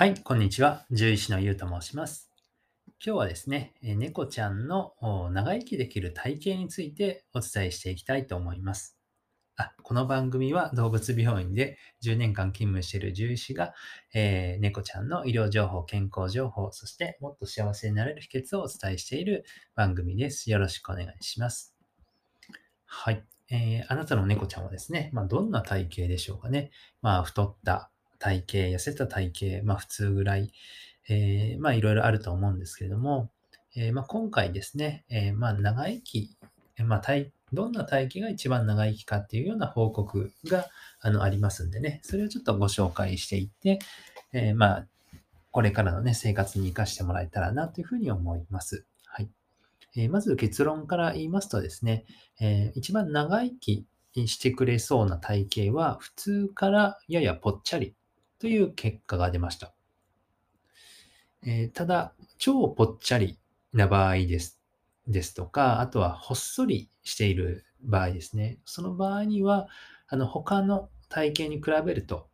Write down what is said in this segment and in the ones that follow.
はい、こんにちは。獣医師のゆうと申します。今日はですね、猫ちゃんの長生きできる体型についてお伝えしていきたいと思います。あこの番組は動物病院で10年間勤務している獣医師が、えー猫ちゃんの医療情報、健康情報、そしてもっと幸せになれる秘訣をお伝えしている番組です。よろしくお願いします。はい。えーあなたの猫ちゃんはですね、まあ、どんな体型でしょうかね。まあ、太った体型、痩せた体型、まあ、普通ぐらい、えーまあ、いろいろあると思うんですけれども、えーまあ、今回ですね、えーまあ、長生き、まあ、体どんな体型が一番長生きかっていうような報告があのありますんでね、それをちょっとご紹介していって、えーまあ、これからのね、生活に活かしてもらえたらなというふうに思います。はい。えーまず結論から言いますとですね、えー一番長生きしてくれそうな体型は、普通からややぽっちゃりという結果が出ました。えーただ、超ぽっちゃりな場合です。ですとか、あとはほっそりしている場合ですね。その場合には、あの他の体型に比べると、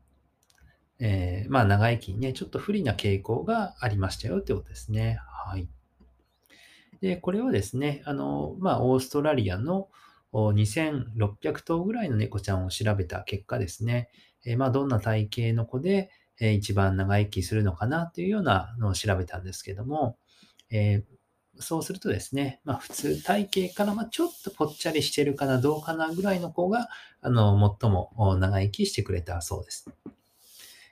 えーまあ長生きにね、ちょっと不利な傾向がありましたよってことですね。はい。で、これはですね、あの、まあ、オーストラリアの2600頭ぐらいの猫ちゃんを調べた結果ですね、えまあ、どんな体型の子で、えー一番長生きするのかなというようなのを調べたんですけども、えーそうするとですね、まあ、普通体型からまちょっとぽっちゃりしてるかな、どうかなぐらいの子が、あの、最も長生きしてくれたそうです。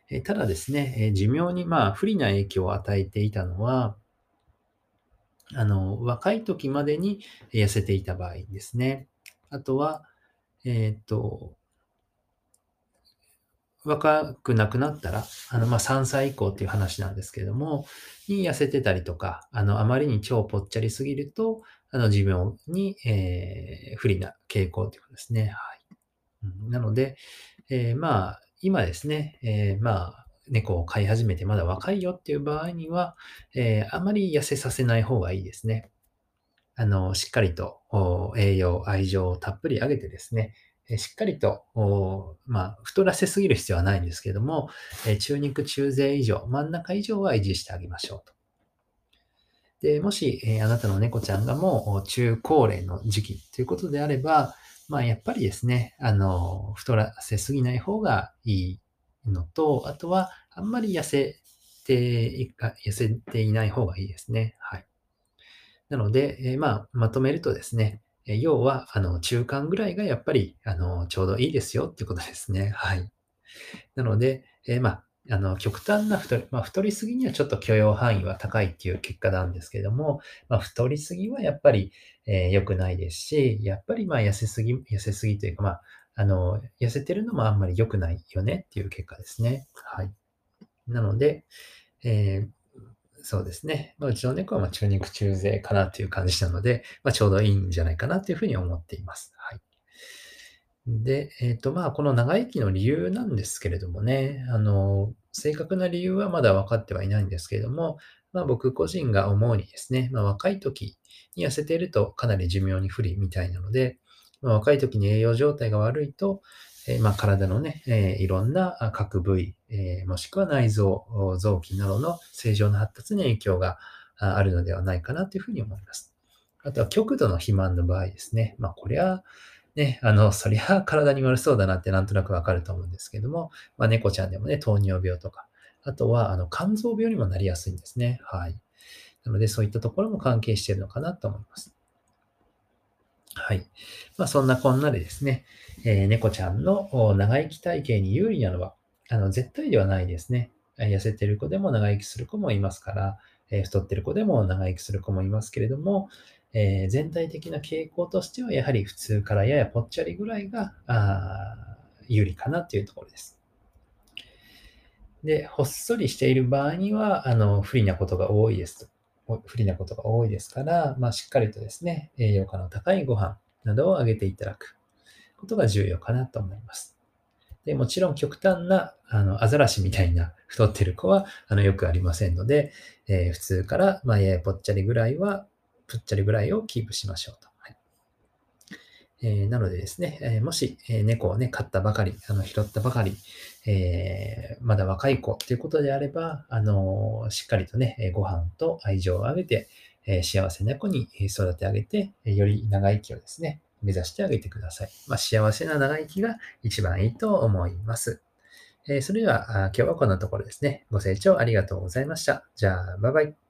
えただですね、え寿命にまあ不利な影響を与えていたのは、あの、若い時までに痩せていた場合ですね。あとは、えーと、若くなくなったら、あの、まあ、3歳以降っていう話なんですけれども、に痩せてたりとか、あの、あまりに超ぽっちゃりすぎると、あの、寿命に、えー不利な傾向ということですね。はい。なので、えーまあ、今ですね、えーまあ、猫を飼い始めてまだ若いよっていう場合には、えあまり痩せさせない方がいいですね。あの、しっかりと栄養、愛情をたっぷりあげてですね、しっかりと、まあ、太らせすぎる必要はないんですけれども、中肉中背以上、真ん中以上は維持してあげましょうと。で、もし、あなたの猫ちゃんがもう中高齢の時期ということであれば、まあ、やっぱりですね、あの、太らせすぎない方がいいのと、あとは、あんまり痩せていか、痩せていない方がいいですね。はい。なので、えまあ、まとめるとですね、え要は、あの、中間ぐらいがやっぱり、あの、ちょうどいいですよっていうことですね。はい。なので、えまあ、あの、極端な太り、まあ、太りすぎにはちょっと許容範囲は高いっていう結果なんですけども、まあ、太りすぎはやっぱり、えー良くないですし、やっぱりまあ痩せすぎ、痩せすぎというか、まあ、あの、痩せてるのもあんまり良くないよねっていう結果ですね。はい。なので、えーそうですね。ま、うちの猫はま中肉中背かなっていう感じなので、まあ、ちょうどいいんじゃないかなというふうに思っています。はい。で、えっ、と、まあ、この長生きの理由なんですけれどもね、あの、正確な理由はまだ分かってはいないんですけれども、まあ、僕個人が思うにですね、まあ、若い時に痩せているとかなり寿命に不利みたいなので、まあ、若い時に栄養状態が悪いと、えまあ、体のね、えいろんな各部位、えもしくは内臓、臓器などの正常な発達に影響がああるのではないかなというふうに思います。あとは極度の肥満の場合ですね。まあ、これは、ね、あの、そりゃ体に悪そうだなってなんとなくわかると思うんですけども、まあ、猫ちゃんでもね、糖尿病とか、あとは、あの、肝臓病にもなりやすいんですね。はい。なので、そういったところも関係しているのかなと思います。はい。まあ、そんなこんなでですね、えー猫ちゃんの長生き体型に有利なのは、あの、絶対ではないですね。痩せてる子でも長生きする子もいますから、えー太ってる子でも長生きする子もいますけれども、えー全体的な傾向としては、やはり普通からややぽっちゃりぐらいが、あ有利かなというところです。で、ほっそりしている場合には、あの、不利なことが多いですと。不利なことが多いですから、まあ、しっかりとですね、栄養価の高いご飯などをあげていただくことが重要かなと思います。で、もちろん極端な、あの、アザラシみたいな太ってる子は、あの、よくありませんので、えー普通から、まあ、ややぽっちゃりぐらいは、ぽっちゃりぐらいをキープしましょうと。えー、なのでですね、えー、もし、え猫をね、飼ったばかり、あの、拾ったばかり、えまだ若い子ということであれば、あのしっかりとね、ご飯と愛情をあげて、え幸せな子に育て上げて、より長生きをですね、目指してあげてください。まあ、幸せな長生きが一番いいと思います。えそれでは、今日はこんなところですね。ご清聴ありがとうございました。じゃあ、バイバイ。